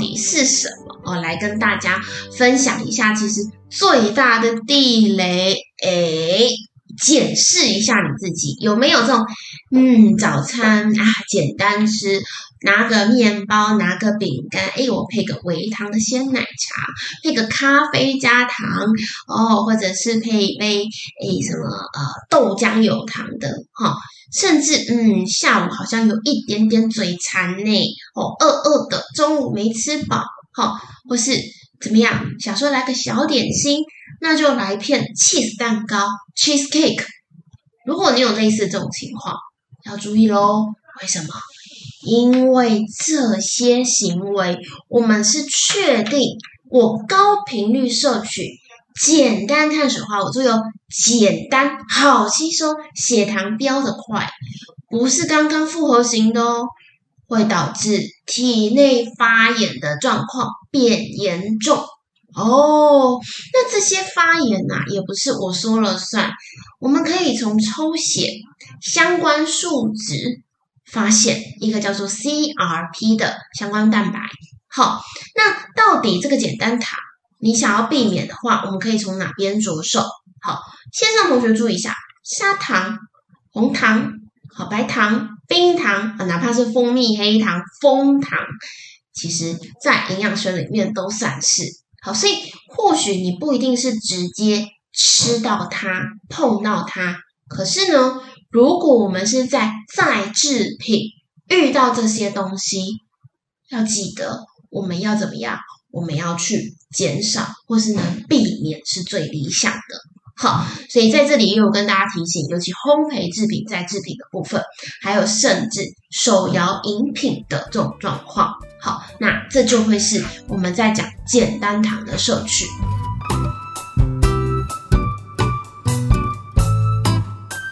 底是什么？哦，来跟大家分享一下。其实最大的地雷，哎，检视一下你自己有没有这种，嗯，早餐啊，简单吃，拿个面包，拿个饼干，哎，我配个微糖的鲜奶茶，配个咖啡加糖，哦，或者是配一杯，哎，什么呃豆浆有糖的，哈。甚至，嗯，下午好像有一点点嘴馋呢，哦，饿饿的，中午没吃饱，哈，或是怎么样，想说来个小点心，那就来片 cheese 蛋糕 cheese cake。如果你有类似这种情况，要注意喽。为什么？因为这些行为，我们是确定我高频率摄取。简单碳水化合物就有简单好吸收，血糖飙得快，不是刚刚复合型的哦，会导致体内发炎的状况变严重哦。那这些发炎呐，也不是我说了算，我们可以从抽血相关数值发现一个叫做 CRP 的相关蛋白。好，那到底这个简单糖？你想要避免的话，我们可以从哪边着手？好，线上同学注意一下，砂糖、红糖、好白糖、冰糖啊，哪怕是蜂蜜、黑糖、蜂糖，其实在营养学里面都算是好。所以或许你不一定是直接吃到它、碰到它，可是呢，如果我们是在再制品遇到这些东西，要记得我们要怎么样？我们要去减少，或是能避免是最理想的。好，所以在这里也有跟大家提醒，尤其烘焙制品在制品的部分，还有甚至手摇饮品的这种状况。好，那这就会是我们在讲简单糖的摄取。